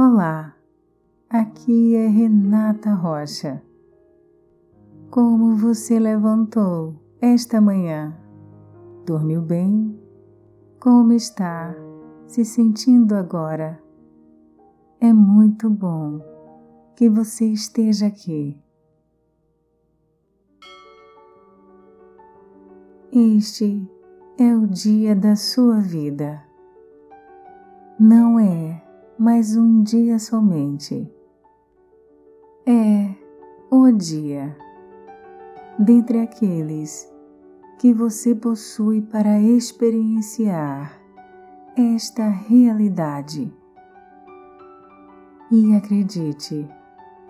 Olá, aqui é Renata Rocha. Como você levantou esta manhã? Dormiu bem? Como está se sentindo agora? É muito bom que você esteja aqui. Este é o dia da sua vida. Não é mais um dia somente. É o dia dentre aqueles que você possui para experienciar esta realidade. E acredite,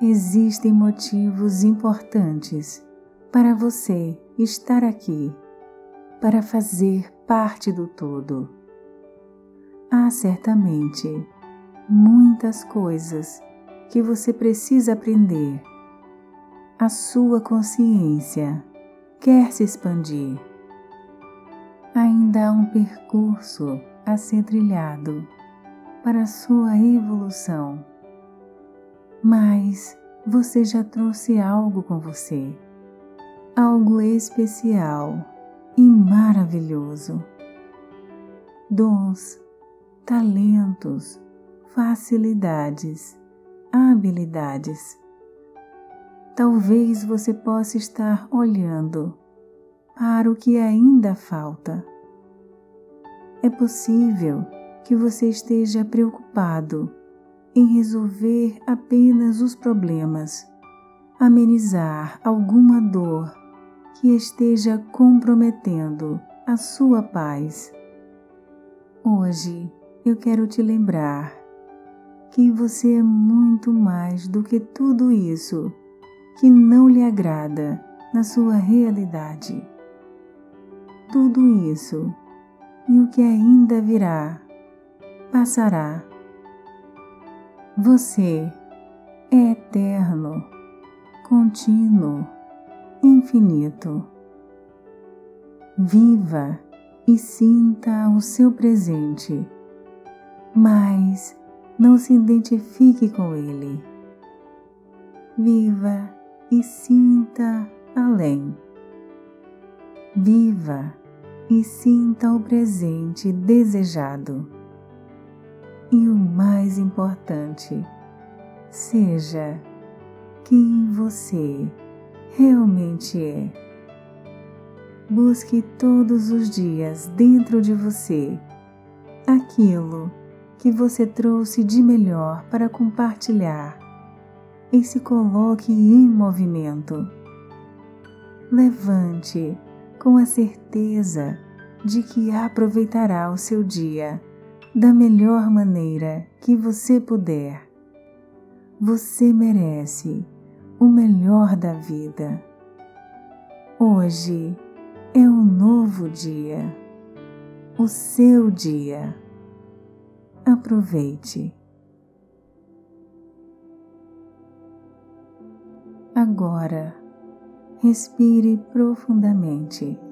existem motivos importantes para você estar aqui, para fazer parte do todo. Há certamente muitas coisas que você precisa aprender. A sua consciência quer se expandir. Ainda há um percurso a ser trilhado para a sua evolução. Mas você já trouxe algo com você, algo especial e maravilhoso. Dons, talentos, facilidades, habilidades. Talvez você possa estar olhando para o que ainda falta. É possível que você esteja preocupado em resolver apenas os problemas, amenizar alguma dor que esteja comprometendo a sua paz. Hoje eu quero te lembrar que você é muito mais do que tudo isso que não lhe agrada na sua realidade. Tudo isso e o que ainda virá passará. Você é eterno, contínuo, infinito. Viva e sinta o seu presente, mas não se identifique com ele. Viva e sinta além. Viva e sinta o presente desejado. E o mais importante, seja quem você realmente é. Busque todos os dias dentro de você aquilo que você trouxe de melhor para compartilhar e se coloque em movimento. Levante com a certeza de que aproveitará o seu dia da melhor maneira que você puder. Você merece o melhor da vida. Hoje é um novo dia, o seu dia aproveite. Agora, respire profundamente.